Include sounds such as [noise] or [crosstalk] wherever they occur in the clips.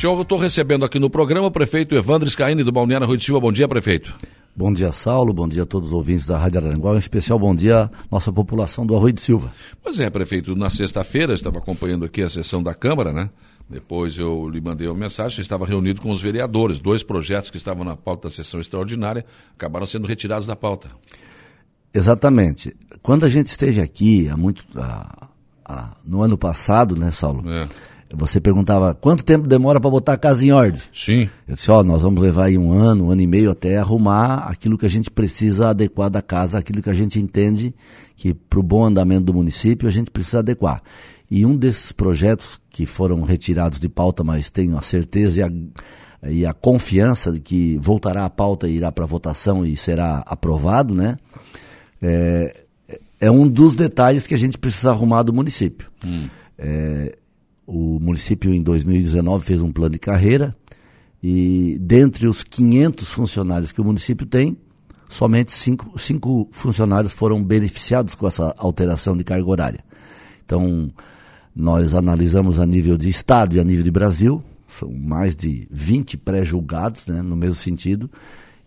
Eu estou recebendo aqui no programa o prefeito Evandro Scaini do Balneário Rui de Silva. Bom dia, prefeito. Bom dia, Saulo. Bom dia a todos os ouvintes da Rádio Aranguá. Em especial, bom dia à nossa população do Arroio de Silva. Pois é, prefeito. Na sexta-feira, estava acompanhando aqui a sessão da Câmara, né? Depois eu lhe mandei uma mensagem, estava reunido com os vereadores. Dois projetos que estavam na pauta da sessão extraordinária acabaram sendo retirados da pauta. Exatamente. Quando a gente esteve aqui, há muito, há, há, no ano passado, né, Saulo? É você perguntava quanto tempo demora para botar a casa em ordem? Sim. Eu disse, ó, nós vamos levar aí um ano, um ano e meio até arrumar aquilo que a gente precisa adequar da casa, aquilo que a gente entende que para o bom andamento do município a gente precisa adequar. E um desses projetos que foram retirados de pauta, mas tenho a certeza e a, e a confiança de que voltará à pauta e irá para votação e será aprovado, né? É, é um dos detalhes que a gente precisa arrumar do município. Hum. É, o município, em 2019, fez um plano de carreira e, dentre os 500 funcionários que o município tem, somente cinco, cinco funcionários foram beneficiados com essa alteração de carga horária. Então, nós analisamos a nível de Estado e a nível de Brasil, são mais de 20 pré-julgados, né, no mesmo sentido,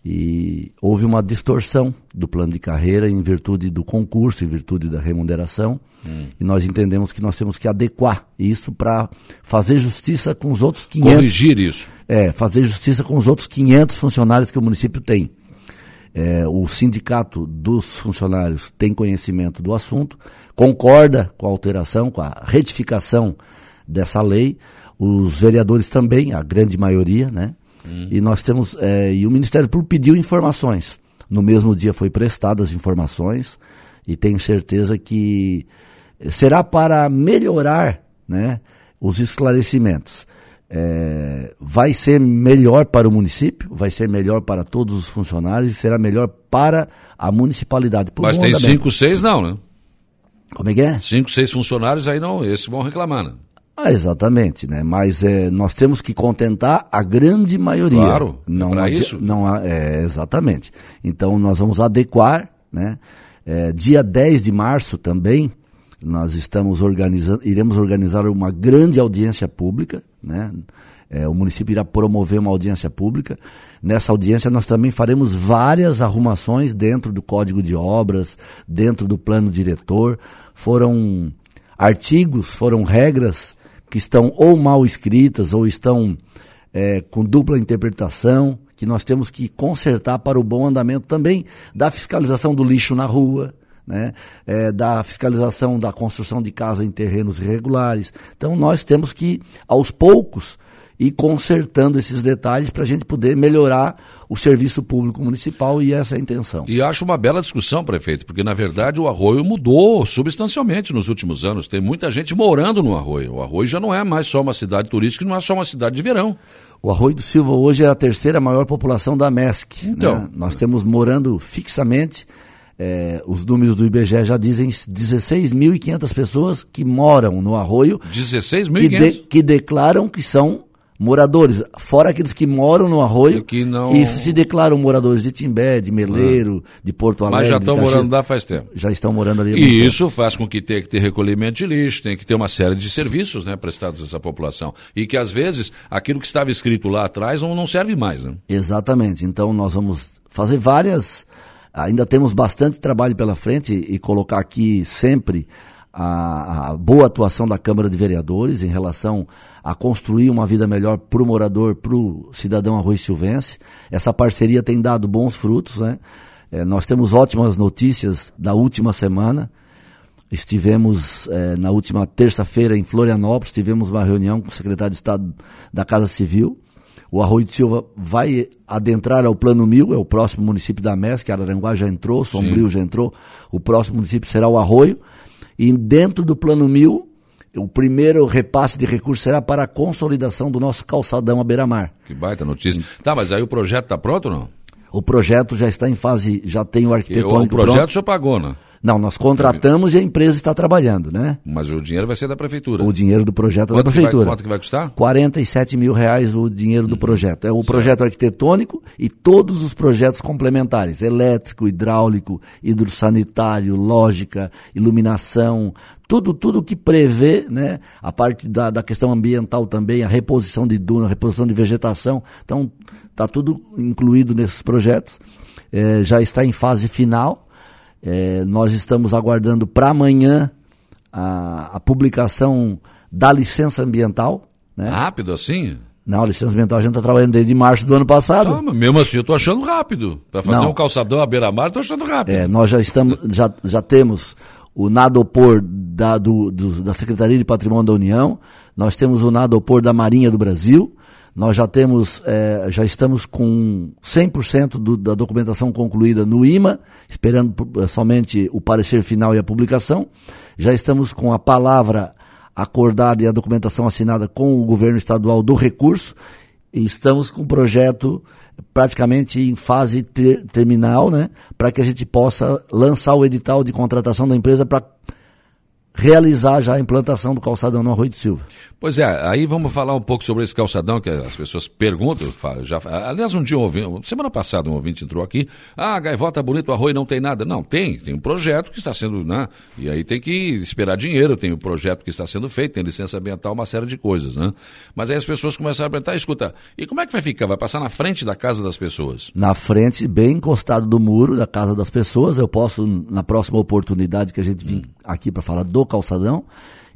e houve uma distorção do plano de carreira em virtude do concurso, em virtude da remuneração. Hum. E nós entendemos que nós temos que adequar isso para fazer justiça com os outros 500. Corrigir isso. É, fazer justiça com os outros 500 funcionários que o município tem. É, o sindicato dos funcionários tem conhecimento do assunto, concorda com a alteração, com a retificação dessa lei. Os vereadores também, a grande maioria, né? Hum. E nós temos. É, e o Ministério Público pediu informações. No mesmo dia foi prestadas informações e tenho certeza que será para melhorar né, os esclarecimentos. É, vai ser melhor para o município, vai ser melhor para todos os funcionários e será melhor para a municipalidade. Mas tem cinco, seis não, né? Como é que é? Cinco, seis funcionários aí não, esses vão reclamar, né? Ah, exatamente, né? Mas é, nós temos que contentar a grande maioria. Claro, é não é isso. Não, é, exatamente. Então nós vamos adequar, né? É, dia 10 de março também, nós estamos organizando, iremos organizar uma grande audiência pública, né? É, o município irá promover uma audiência pública. Nessa audiência nós também faremos várias arrumações dentro do Código de Obras, dentro do plano diretor. Foram artigos, foram regras que estão ou mal escritas ou estão é, com dupla interpretação, que nós temos que consertar para o bom andamento também da fiscalização do lixo na rua, né? É, da fiscalização da construção de casa em terrenos irregulares. Então nós temos que, aos poucos, e consertando esses detalhes para a gente poder melhorar o serviço público municipal e essa é a intenção. E acho uma bela discussão, prefeito, porque na verdade o arroio mudou substancialmente nos últimos anos. Tem muita gente morando no arroio. O arroio já não é mais só uma cidade turística, não é só uma cidade de verão. O Arroio do Silva hoje é a terceira maior população da MESC. Né? Então, né? nós temos morando fixamente. É, os números do IBGE já dizem 16.500 pessoas que moram no arroio. 16.500? Que, de, que declaram que são moradores, fora aqueles que moram no arroio não... e se declaram moradores de Timbé, de Meleiro, ah. de Porto Alegre. Mas já estão morando lá faz tempo. Já estão morando ali. E isso tempo. faz com que tenha que ter recolhimento de lixo, tem que ter uma série de serviços né, prestados a essa população. E que às vezes aquilo que estava escrito lá atrás não, não serve mais. Né? Exatamente. Então nós vamos fazer várias. Ainda temos bastante trabalho pela frente e colocar aqui sempre a, a, boa atuação da Câmara de Vereadores em relação a construir uma vida melhor para o morador, para o cidadão arroz silvense. Essa parceria tem dado bons frutos, né? É, nós temos ótimas notícias da última semana. Estivemos é, na última terça-feira em Florianópolis, tivemos uma reunião com o secretário de Estado da Casa Civil. O Arroio de Silva vai adentrar ao Plano Mil, é o próximo município da MES, que Araranguá já entrou, Sombrio Sim. já entrou. O próximo município será o Arroio. E dentro do plano mil, o primeiro repasse de recursos será para a consolidação do nosso calçadão à beira-mar. Que baita notícia. Tá, mas aí o projeto está pronto ou não? O projeto já está em fase, já tem o arquitetônico O projeto pronto. já pagou, né? Não, nós contratamos e a empresa está trabalhando, né? Mas o dinheiro vai ser da prefeitura. O dinheiro do projeto é quanto da prefeitura. Que vai, quanto que vai custar? 47 mil reais o dinheiro do projeto. É o certo. projeto arquitetônico e todos os projetos complementares: elétrico, hidráulico, hidrossanitário, lógica, iluminação, tudo, tudo que prevê, né? A parte da, da questão ambiental também, a reposição de duna, a reposição de vegetação. Então, está tudo incluído nesses projetos. É, já está em fase final. É, nós estamos aguardando para amanhã a, a, publicação da licença ambiental. Né? Rápido assim? Não, a licença ambiental a gente está trabalhando desde março do ano passado. Não, mas mesmo assim eu estou achando rápido. Para fazer Não. um calçadão à beira-mar, estou achando rápido. É, nós já estamos, já, já temos o Nadopor da, do, do, da Secretaria de Patrimônio da União, nós temos o Nadopor da Marinha do Brasil, nós já temos, é, já estamos com 100% do, da documentação concluída no IMA, esperando é, somente o parecer final e a publicação. Já estamos com a palavra acordada e a documentação assinada com o governo estadual do recurso. E estamos com o projeto praticamente em fase ter, terminal, né, para que a gente possa lançar o edital de contratação da empresa para realizar já a implantação do calçadão no Arroio de Silva. Pois é, aí vamos falar um pouco sobre esse calçadão que as pessoas perguntam. Já, aliás, um dia, um semana passada, um ouvinte entrou aqui. Ah, gaivota bonito, o arroio não tem nada. Não, tem. Tem um projeto que está sendo. Né? E aí tem que esperar dinheiro, tem o um projeto que está sendo feito, tem licença ambiental, uma série de coisas. Né? Mas aí as pessoas começaram a perguntar: escuta, e como é que vai ficar? Vai passar na frente da casa das pessoas? Na frente, bem encostado do muro da casa das pessoas. Eu posso, na próxima oportunidade que a gente vir hum. aqui para falar do calçadão,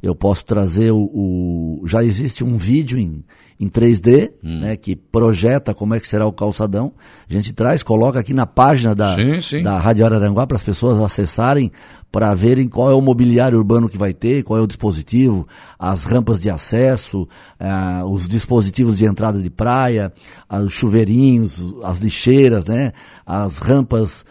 eu posso trazer o, o, já existe um vídeo em, em 3D, hum. né, que projeta como é que será o calçadão. A gente traz, coloca aqui na página da, sim, sim. da Rádio Araranguá para as pessoas acessarem, para verem qual é o mobiliário urbano que vai ter, qual é o dispositivo, as rampas de acesso, eh, os dispositivos de entrada de praia, os chuveirinhos, as lixeiras, né, as rampas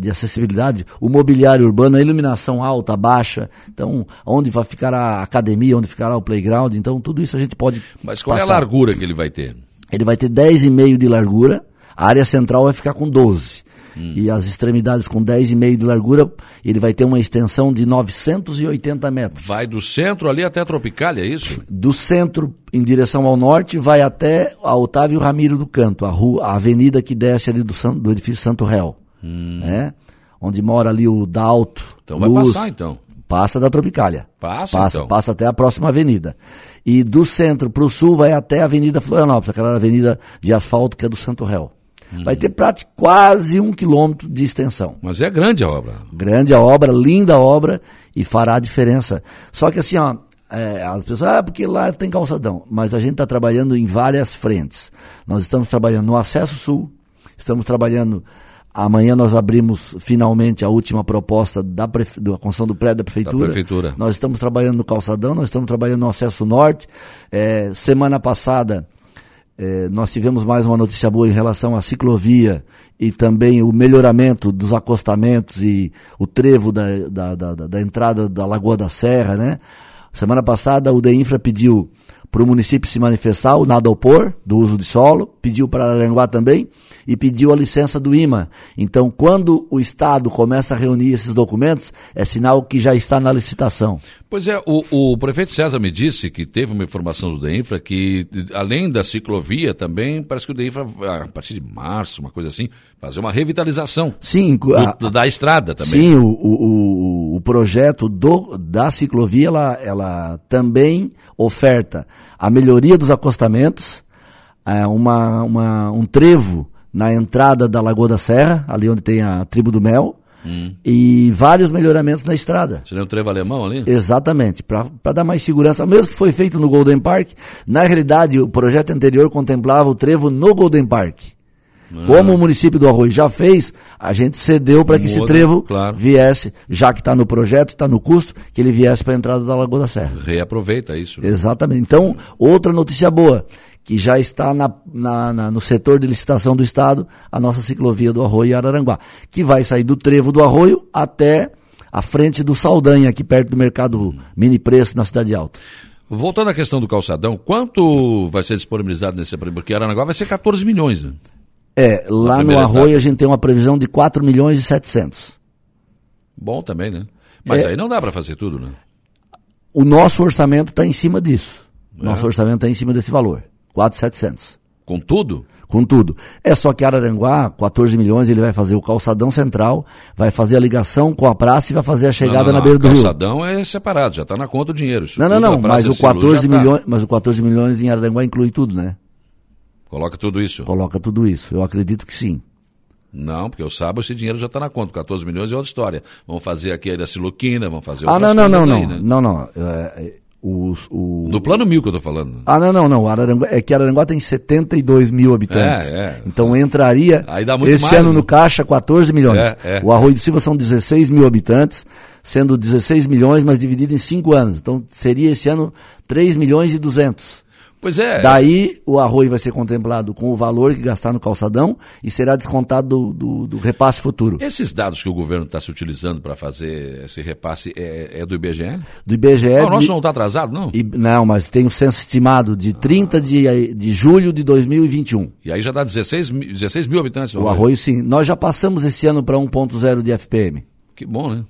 de acessibilidade, o mobiliário urbano, a iluminação alta, baixa, então onde vai ficar a academia, onde ficará o playground, então tudo isso a gente pode Mas qual passar. é a largura que ele vai ter? Ele vai ter 10,5 de largura, a área central vai ficar com 12. Hum. E as extremidades com 10,5 de largura, ele vai ter uma extensão de 980 metros. Vai do centro ali até a Tropicália, é isso? Do centro em direção ao norte, vai até a Otávio Ramiro do Canto, a, rua, a avenida que desce ali do, do edifício Santo Réu hum. né? Onde mora ali o Dalto. Então Luz, vai passar então. Passa da Tropicália. Passa, passa, então. passa até a próxima avenida. E do centro para o sul vai até a Avenida Florianópolis, aquela avenida de asfalto que é do Santo Réu. Hum. Vai ter praticamente quase um quilômetro de extensão. Mas é grande a obra. Grande a obra, linda a obra e fará a diferença. Só que assim, ó, é, as pessoas, ah, porque lá tem calçadão. Mas a gente está trabalhando em várias frentes. Nós estamos trabalhando no acesso sul, estamos trabalhando Amanhã nós abrimos finalmente a última proposta da, prefe... da construção do prédio da prefeitura. da prefeitura. Nós estamos trabalhando no calçadão, nós estamos trabalhando no acesso norte. É, semana passada é, nós tivemos mais uma notícia boa em relação à ciclovia e também o melhoramento dos acostamentos e o trevo da, da, da, da entrada da Lagoa da Serra, né? Semana passada o DEINFRA pediu para o município se manifestar, o nada opor do uso de solo, pediu para Aranguá também e pediu a licença do IMA. Então, quando o Estado começa a reunir esses documentos, é sinal que já está na licitação. Pois é, o, o prefeito César me disse que teve uma informação do DEINFRA que, além da ciclovia também, parece que o DEINFRA, a partir de março, uma coisa assim, fazer uma revitalização sim, do, a, da estrada também. Sim, o, o, o projeto do, da ciclovia, ela, ela também oferta a melhoria dos acostamentos, é, uma, uma, um trevo na entrada da Lagoa da Serra, ali onde tem a tribo do Mel, hum. e vários melhoramentos na estrada. Seria um trevo alemão ali? Exatamente, para dar mais segurança. Mesmo que foi feito no Golden Park, na realidade o projeto anterior contemplava o trevo no Golden Park. Ah. Como o município do Arroio já fez, a gente cedeu para que esse trevo claro. viesse, já que está no projeto, está no custo, que ele viesse para a entrada da Lagoa da Serra. Reaproveita isso. Né? Exatamente. Então, outra notícia boa, que já está na, na, na, no setor de licitação do Estado, a nossa ciclovia do Arroio e Araranguá, que vai sair do trevo do Arroio até a frente do Saldanha, aqui perto do mercado mini preço na Cidade Alta. Voltando à questão do calçadão, quanto vai ser disponibilizado nesse Porque Araranguá vai ser 14 milhões, né? É, lá no Arroio a gente tem uma previsão de 4 milhões e 700. Bom também, né? Mas É. aí não dá para fazer tudo, né? O nosso orçamento está em cima disso. É. Nosso orçamento está em cima desse valor. 4,700. Com tudo? Com tudo. É só que Araranguá, 14 milhões, ele vai fazer o calçadão central, vai fazer a ligação com a praça e vai fazer a chegada não, não, na beira do rio. calçadão é separado, já está na conta o dinheiro. Isso Não, não, não, mas o de Silu 14 já tá. milhões, mas o 14 milhões em Araranguá inclui tudo, né? Coloca tudo isso. Coloca tudo isso. Eu acredito que sim. Não, porque o sábado esse dinheiro já está na conta. 14 milhões é outra história. Vamos fazer aqui a Siluquina, vamos fazer Ah, não, não, não, coisas não. aí, né? Não, não. É, é, os, o... No plano mil que eu estou falando. Ah, não, não, não. Araranguá, é que Araranguá tem 72 mil habitantes. É, é. Então entraria Aí dá muito esse mais, ano né? no caixa 14 milhões. É, é. O Arroio do Silva são 16 mil habitantes, sendo 16 milhões, mas dividido em 5 anos. Então seria esse ano 3 milhões e 200. Pois é. Daí o arroio vai ser contemplado com o valor que gastar no calçadão e será descontado do, do- do repasse futuro. Esses dados que o governo está se utilizando para fazer esse repasse é, é do IBGE? Do IBGE. Não, o nosso de- não está atrasado, não? e- não, mas tem o censo estimado de 30 de, de julho de 2021. E aí já dá 16, mi- 16 mil habitantes. O arroio, sim. Nós já passamos esse ano para 1.0 de FPM. Que bom, né?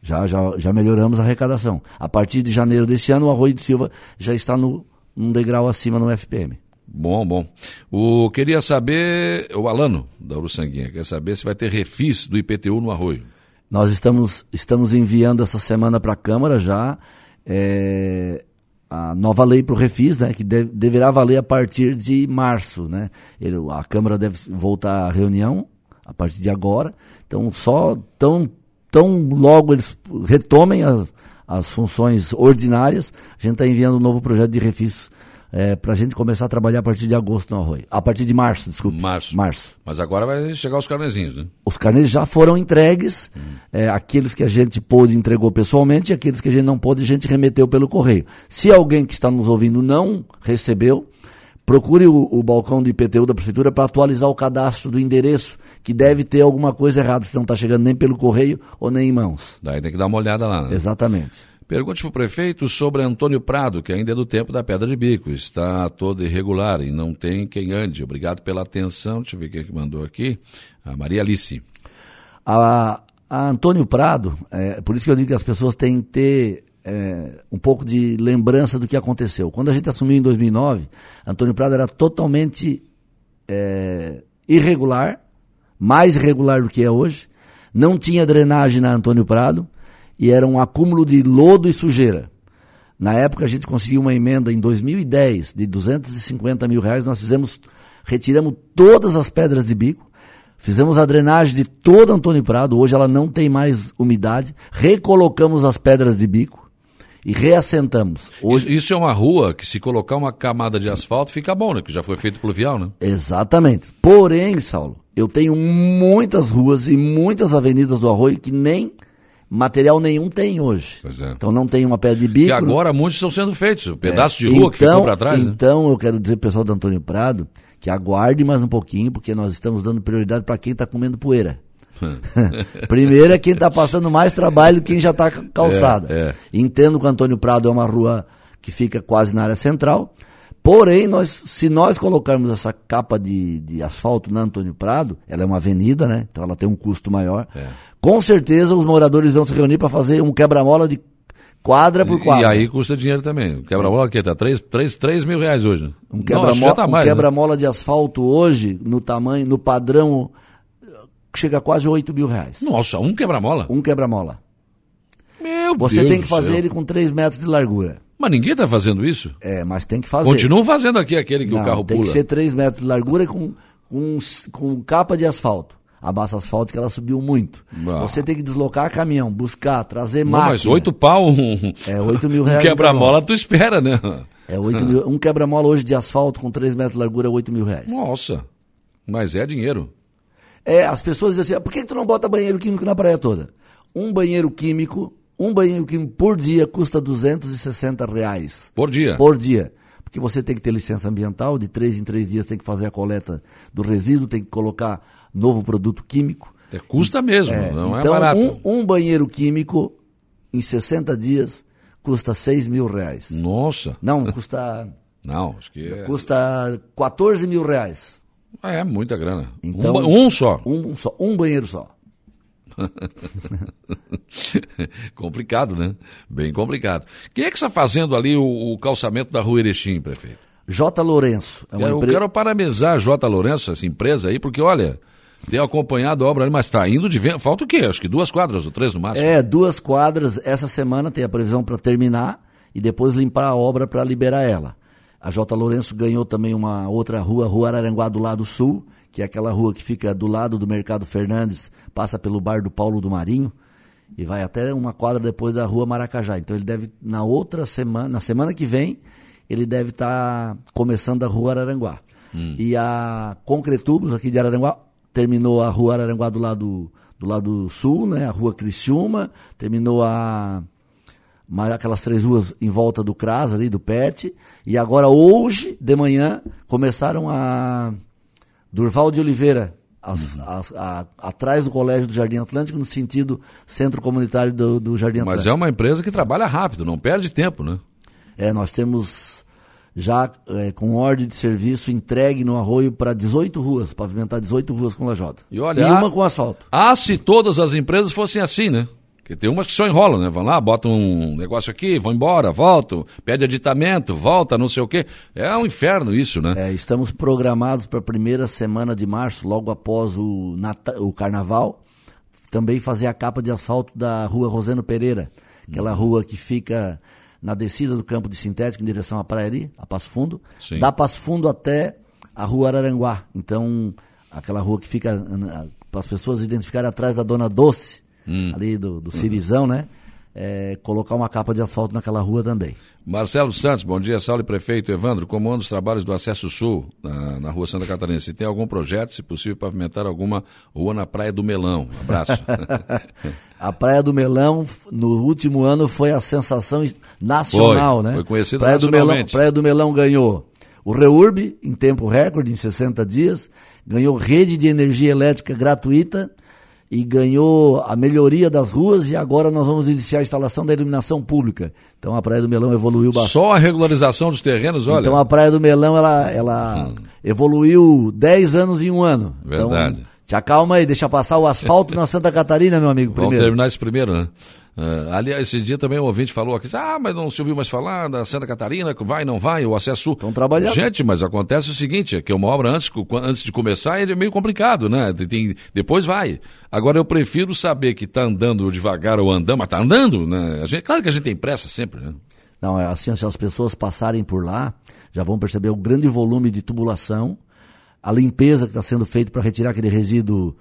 Já, já, já melhoramos a arrecadação. A partir de janeiro desse ano, o Arroio de Silva já está no, num degrau acima no FPM. Bom, bom. O, queria saber, o Alano, da Uruçanguinha, quer saber se vai ter refis do IPTU no arroio. Nós estamos, estamos enviando essa semana para a Câmara já é, a nova lei para o Refis, né, que deve- deverá valer a partir de março. Né? Ele- a Câmara deve voltar à reunião a partir de agora. Então, só tão, tão logo eles retomem as, as funções ordinárias, a gente está enviando um novo projeto de Refis para a gente começar a trabalhar a partir de agosto no Arroio. A partir de março, desculpe. Março. Março. Mas agora vai chegar os carnezinhos, né? Os carnês já foram entregues, é, aqueles que a gente pôde entregou pessoalmente, e aqueles que a gente não pôde, a gente remeteu pelo correio. Se alguém que está nos ouvindo não recebeu, procure o, o balcão do IPTU da Prefeitura para atualizar o cadastro do endereço, que deve ter alguma coisa errada, se não está chegando nem pelo correio ou nem em mãos. Daí tem que dar uma olhada lá, né? Exatamente. Pergunte para o prefeito sobre Antônio Prado, que ainda é do tempo da Pedra de Bico. Está todo irregular e não tem quem ande. Obrigado pela atenção. Deixa eu ver quem é que mandou aqui. A Maria Alice. A, a Antônio Prado, é, por isso que eu digo que as pessoas têm que ter é, um pouco de lembrança do que aconteceu. Quando a gente assumiu em 2009, Antônio Prado era totalmente é, irregular, mais irregular do que é hoje, não tinha drenagem na Antônio Prado e era um acúmulo de lodo e sujeira. Na época a gente conseguiu uma emenda em 2010 de 250 mil reais, nós fizemos, retiramos todas as pedras de bico, fizemos a drenagem de toda Antônio Prado, hoje ela não tem mais umidade, recolocamos as pedras de bico e reassentamos. Hoje, Isso é uma rua que se colocar uma camada de asfalto fica bom, né? Que já foi feito pluvial, né? Exatamente. Porém, Saulo, eu tenho muitas ruas e muitas avenidas do Arroio que nem material nenhum tem hoje. É. Então não tem uma pedra de bico. E agora muitos estão sendo feitos. O pedaço de É, rua que ficou para trás, né? Então, eu quero dizer pessoal do Antônio Prado que aguarde mais um pouquinho, porque nós estamos dando prioridade para quem está comendo poeira. [laughs] Primeiro é quem está passando mais trabalho quem já está calçada. É, é. Entendo que o Antônio Prado é uma rua que fica quase na área central. Porém, nós, se nós colocarmos essa capa de, de asfalto na Antônio Prado, ela é uma avenida, né? Então ela tem um custo maior. É. Com certeza os moradores vão se reunir para fazer um quebra-mola de quadra por E quadra. aí custa dinheiro também. O Quebra-mola que tá 3, 3, 3 mil reais hoje. né? Um acho que quebra-mola tá um mais, né? quebra-mola de asfalto hoje, no tamanho, no padrão, chega a quase 8 mil reais. Nossa, um quebra-mola? Um quebra-mola. Meu Você Deus tem que fazer ele com 3 metros de largura. Mas ninguém está fazendo isso? É, mas tem que fazer. Continuam fazendo aqui aquele que Não, o carro tem pula. que ser 3 metros de largura com, com, com capa de asfalto. A massa asfáltica ela subiu muito. Ah. Você tem que deslocar caminhão, buscar, trazer Não, máquina. mas oito pau, um, É 8 mil um reais. quebra-mola tu espera, né? É 8 mil. Um quebra-mola hoje de asfalto com 3 metros de largura é 8 mil reais. Nossa, mas é dinheiro. É, as pessoas dizem assim, "Ah, por que, que tu não bota banheiro químico na praia toda? Um banheiro químico, um banheiro químico por dia custa 260 reais. Por dia. Por dia. Porque você tem que ter licença ambiental, de três em três dias tem que fazer a coleta do resíduo, tem que colocar novo produto químico. É, custa mesmo, É, não então, é barato. Um, um banheiro químico, em 60 dias, custa 6 mil reais. Nossa, Não, custa, não, acho que é, custa 14 mil reais. É muita grana. Então- um, um só. Um, só, um banheiro só. [laughs] complicado, né? Bem complicado. Quem é que está fazendo ali o, o calçamento da rua Erechim, prefeito? J. Lourenço. É eu empre... quero parabenizar a J. Lourenço, essa empresa aí, porque olha, tem acompanhado a obra ali, mas está indo de vento. Falta o quê? Acho que duas quadras ou três no máximo. É, duas quadras. Essa semana tem a previsão para terminar e depois limpar a obra para liberar ela. A J. Lourenço ganhou também uma outra rua, Rua Araranguá do lado sul, que é aquela rua que fica do lado do Mercado Fernandes, passa pelo bar do Paulo do Marinho e vai até uma quadra depois da Rua Maracajá. Então ele deve, na outra semana, na semana que vem, ele deve estar tá começando a Rua Araranguá. Hum. E a Concretubos aqui de Araranguá terminou a Rua Araranguá do lado, do lado sul, né? A Rua Criciúma, terminou a aquelas três ruas em volta do CRAS ali, do PET, e agora hoje de manhã começaram a Durval de Oliveira, as, uhum. as, a, atrás do Colégio do Jardim Atlântico, no sentido centro comunitário do, do Jardim Atlântico. Mas é uma empresa que trabalha rápido, não perde tempo, né? É, nós temos já é, com ordem de serviço entregue no arroio para 18 ruas, pavimentar 18 ruas com lajota. E, olha, e uma com asfalto. Ah, se todas as empresas fossem assim, né? Porque tem umas que só enrolam, né? Vão lá, botam um negócio aqui, vão embora, voltam, pede aditamento, volta, não sei o quê. É um inferno isso, né? É, estamos programados para a primeira semana de março, logo após o, Natal, o Carnaval, também fazer a capa de asfalto da rua Roseno Pereira, aquela hum. rua que fica na descida do campo de sintético em direção à praia ali, a Passo Fundo, Sim. da Passo Fundo até a rua Araranguá. Então, aquela rua que fica para as pessoas identificarem atrás da Dona Doce, hum. ali do, do Cirizão, uhum. né? É, colocar uma capa de asfalto naquela rua também. Marcelo Santos, bom dia, Saulo e Prefeito. Evandro, como andam os trabalhos do Acesso Sul, na, na rua Santa Catarina? Se tem algum projeto, se possível, pavimentar alguma rua na Praia do Melão. Abraço. [laughs] a Praia do Melão, no último ano, foi a sensação nacional, foi, né? Foi conhecida Praia do Melão, Praia do Melão ganhou o REURB, em tempo recorde, em 60 dias, ganhou rede de energia elétrica gratuita e ganhou a melhoria das ruas e agora nós vamos iniciar a instalação da iluminação pública. Então a Praia do Melão evoluiu bastante. Só a regularização dos terrenos, olha. Então a Praia do Melão ela, ela hum. evoluiu 10 anos em um ano. Então, Verdade. Então, te acalma aí, deixa passar o asfalto na Santa Catarina, meu amigo, primeiro. Vamos terminar esse primeiro, né? Uh, ali, esse dia também o um ouvinte falou aqui, ah, mas não se ouviu mais falar da Santa Catarina, vai, não vai, o acesso... Estão trabalhando. Gente, mas acontece o seguinte, é que uma obra antes, antes de começar é meio complicado, né? Tem, depois vai. Agora eu prefiro saber que está andando devagar ou andando, mas está andando, né? A gente, claro que a gente tem pressa sempre, né? Não, é assim, se as pessoas passarem por lá, já vão perceber o grande volume de tubulação, a limpeza que está sendo feita para retirar aquele resíduo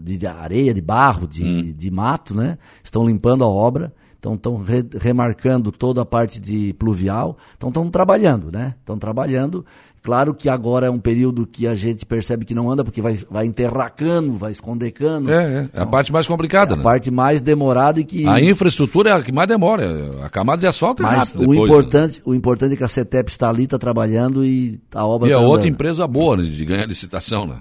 de areia, de barro, de, hum. de mato, né? Estão limpando a obra, então estão re, remarcando toda a parte de pluvial, então estão trabalhando, né? Estão trabalhando. Claro que agora é um período que a gente percebe que não anda, porque vai, vai enterracando, vai esconder cano. É, é. Então, é a parte mais complicada, é né? A parte mais demorada e que. A infraestrutura é a que mais demora. A camada de asfalto é Mas rápido o depois, importante, né? o importante é que a CETEP está ali, está trabalhando e a obra E tá é outra empresa boa né, de ganhar licitação, né?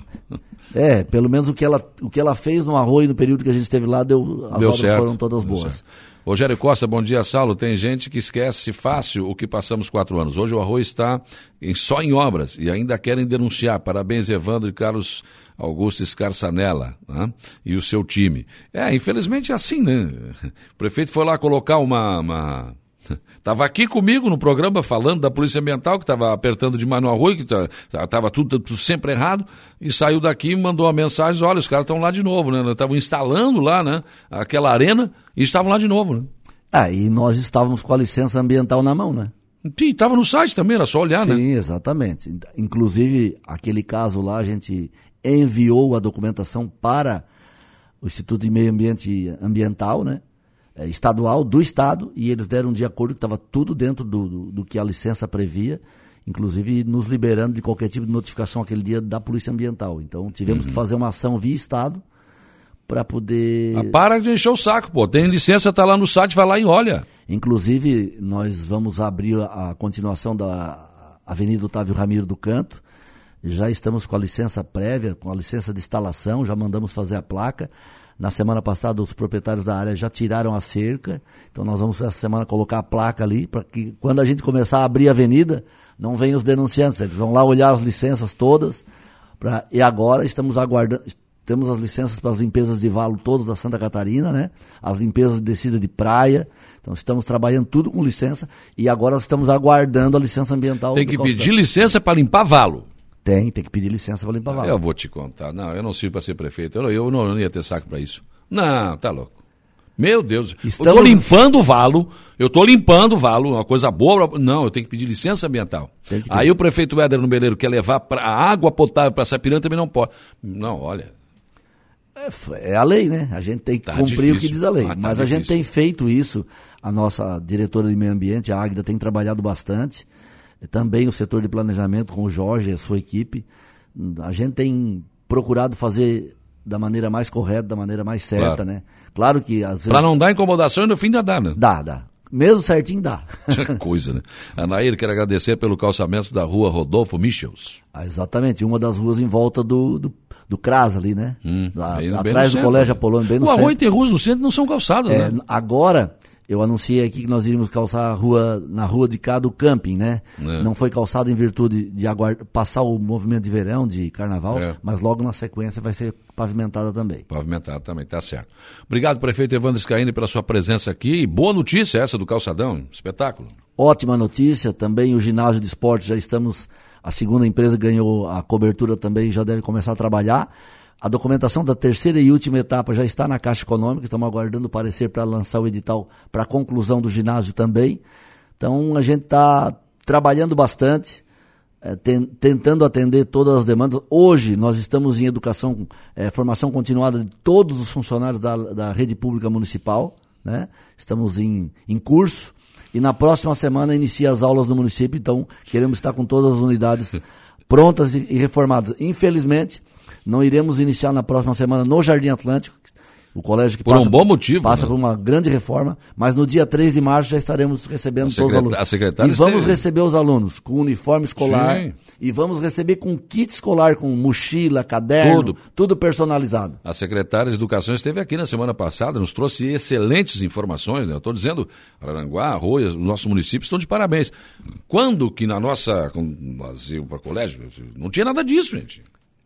É, pelo menos o que ela, o que ela fez no Arroio no período que a gente esteve lá, deu, as deu obras certo, foram todas boas. Rogério Costa, bom dia, Saulo. Tem gente que esquece fácil o que passamos quatro anos. Hoje o Arroio está em, só em obras e ainda querem denunciar. Parabéns, Evandro e Carlos Augusto Scarsanella né? e o seu time. É, infelizmente é assim, né? [laughs] O prefeito foi lá colocar uma, uma [laughs] Estava aqui comigo no programa falando da Polícia Ambiental, que estava apertando demais no arroio, que estava tá, tudo, tudo, sempre errado, e saiu daqui e mandou uma mensagem, olha, os caras estão lá de novo, né? Estavam instalando lá, né? Aquela arena e estavam lá de novo, né? Ah, e nós estávamos com a licença ambiental na mão, né? Sim, estava no site também, era só olhar, Sim, né? Sim, exatamente. Inclusive, aquele caso lá, a gente enviou a documentação para o Instituto de Meio Ambiente Ambiental, né? É, estadual do Estado e eles deram de acordo que estava tudo dentro do, do, do, que a licença previa, inclusive nos liberando de qualquer tipo de notificação aquele dia da Polícia Ambiental. Então tivemos uhum. que fazer uma ação via Estado para poder. Ah, para de encher o saco, pô. Tem licença, tá lá no site, vai lá e olha. Inclusive, nós vamos abrir a continuação da Avenida Otávio Ramiro do Canto. Já estamos com a licença prévia, com a licença de instalação, já mandamos fazer a placa. Na semana passada, os proprietários da área já tiraram a cerca, então nós vamos essa semana colocar a placa ali, para que quando a gente começar a abrir a avenida, não venham os denunciantes, eles vão lá olhar as licenças todas, pra, e agora estamos aguardando, temos as licenças para as limpezas de valo todas da Santa Catarina, né? As limpezas de descida de praia. Então estamos trabalhando tudo com licença e agora estamos aguardando a licença ambiental. Tem que pedir licença para limpar valo. Tem, tem que pedir licença para limpar valo. Eu vou te contar. Não, eu não sirvo para ser prefeito. Eu, eu, não, eu não ia ter saco para isso. Não, tá louco. Meu Deus, Estamos... eu estou limpando o valo, eu estou limpando o valo, uma coisa boa. Não, eu tenho que pedir licença ambiental. Aí o prefeito Éder no Beleiro quer levar pra, a água potável para Sapiranga também não pode. Não, olha. É, é, a lei, né? A gente tem que tá cumprir difícil. o que diz a lei. Ah, tá Mas difícil. a gente tem feito isso. A nossa diretora de meio ambiente, a Águida, tem trabalhado bastante. Também o setor de planejamento com o Jorge e a sua equipe. A gente tem procurado fazer da maneira mais correta, da maneira mais certa, claro. né? Claro que às vezes... Para não dar incomodação, no fim já dá, né? Dá, dá. Mesmo certinho dá. [laughs] coisa, né? Anaíra, quero agradecer pelo calçamento da rua Rodolfo Michels. Ah, exatamente, uma das ruas em volta do, do, do CRAS ali, né? Hum, atrás do centro, Colégio Apolônio, bem no o centro. O Arroio tem ruas no centro não são calçadas, é, né? Agora, eu anunciei aqui que nós iríamos calçar a rua, na rua de cá do camping, né? É. Não foi calçado em virtude de aguardar, passar o movimento de verão, de carnaval, é. mas logo na sequência vai ser pavimentada também. Pavimentada também, tá certo. Obrigado, prefeito Evandro Scaini, pela sua presença aqui. Boa notícia essa do calçadão, espetáculo. Ótima notícia, também o ginásio de esportes já estamos, a segunda empresa ganhou a cobertura também, já deve começar a trabalhar. A documentação da terceira e última etapa já está na Caixa Econômica, estamos aguardando o parecer para lançar o edital para a conclusão do ginásio também. Então a gente está trabalhando bastante, é, ten, tentando atender todas as demandas. Hoje nós estamos em educação, é, formação continuada de todos os funcionários da, da rede pública municipal, né? estamos em, em curso. E na próxima semana inicia as aulas no município, então queremos estar com todas as unidades [laughs] prontas e, e reformadas. Infelizmente, não iremos iniciar na próxima semana no Jardim Atlântico, o colégio que por passa, um bom motivo, passa né? por uma grande reforma, mas no dia 3 de março já estaremos recebendo todos os alunos. A secretária e vamos receber os alunos com uniforme escolar Sim. e vamos receber com kit escolar, com mochila, caderno, tudo. tudo personalizado. A secretária de Educação esteve aqui na semana passada, nos trouxe excelentes informações. Né? Eu estou dizendo, Araranguá, Arroia, os nossos municípios estão de parabéns. Quando que na nossa, nós íamos para colégio, não tinha nada disso, gente.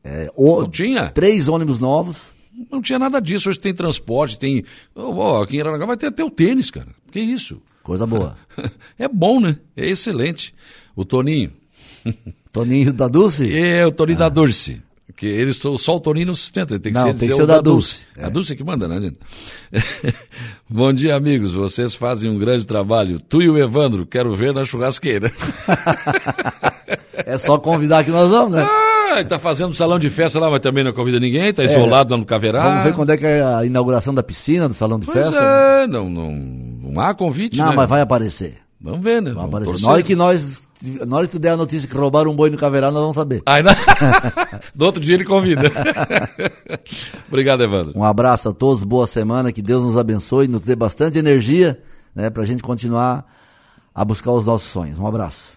É, o, não tinha? Três ônibus novos. Não tinha nada disso. Hoje tem transporte, tem. Oh, aqui em Aranaguá vai ter até o tênis, cara. Que isso? Coisa boa. [laughs] é bom, né? É excelente. O Toninho. [laughs] Toninho da Dulce? É, o Toninho ah. da Dulce. Que eles só o Toninho não sustenta, tem que não, ser, tem que ser o da Dulce. É. A Dulce é que manda, né, gente? [laughs] Bom dia, amigos. Vocês fazem um grande trabalho. Tu e o Evandro, quero ver na churrasqueira. é só convidar que nós vamos, né? Ah, tá fazendo salão de festa lá, mas também não convida ninguém, tá isolado é, lá no Caverá. Vamos ver quando é que é a inauguração da piscina do salão de pois festa. É, não, não, não há convite, Não, né? mas vai aparecer. Vamos ver, né? Vai aparecer. Na hora que nós, na hora que tu der a notícia que roubaram um boi no Caverá, nós vamos saber. Ai, não... [laughs] Do outro dia ele convida. [laughs] Obrigado, Evandro. Um abraço a todos, boa semana, que Deus nos abençoe, nos dê bastante energia, né, pra gente continuar a buscar os nossos sonhos. Um abraço.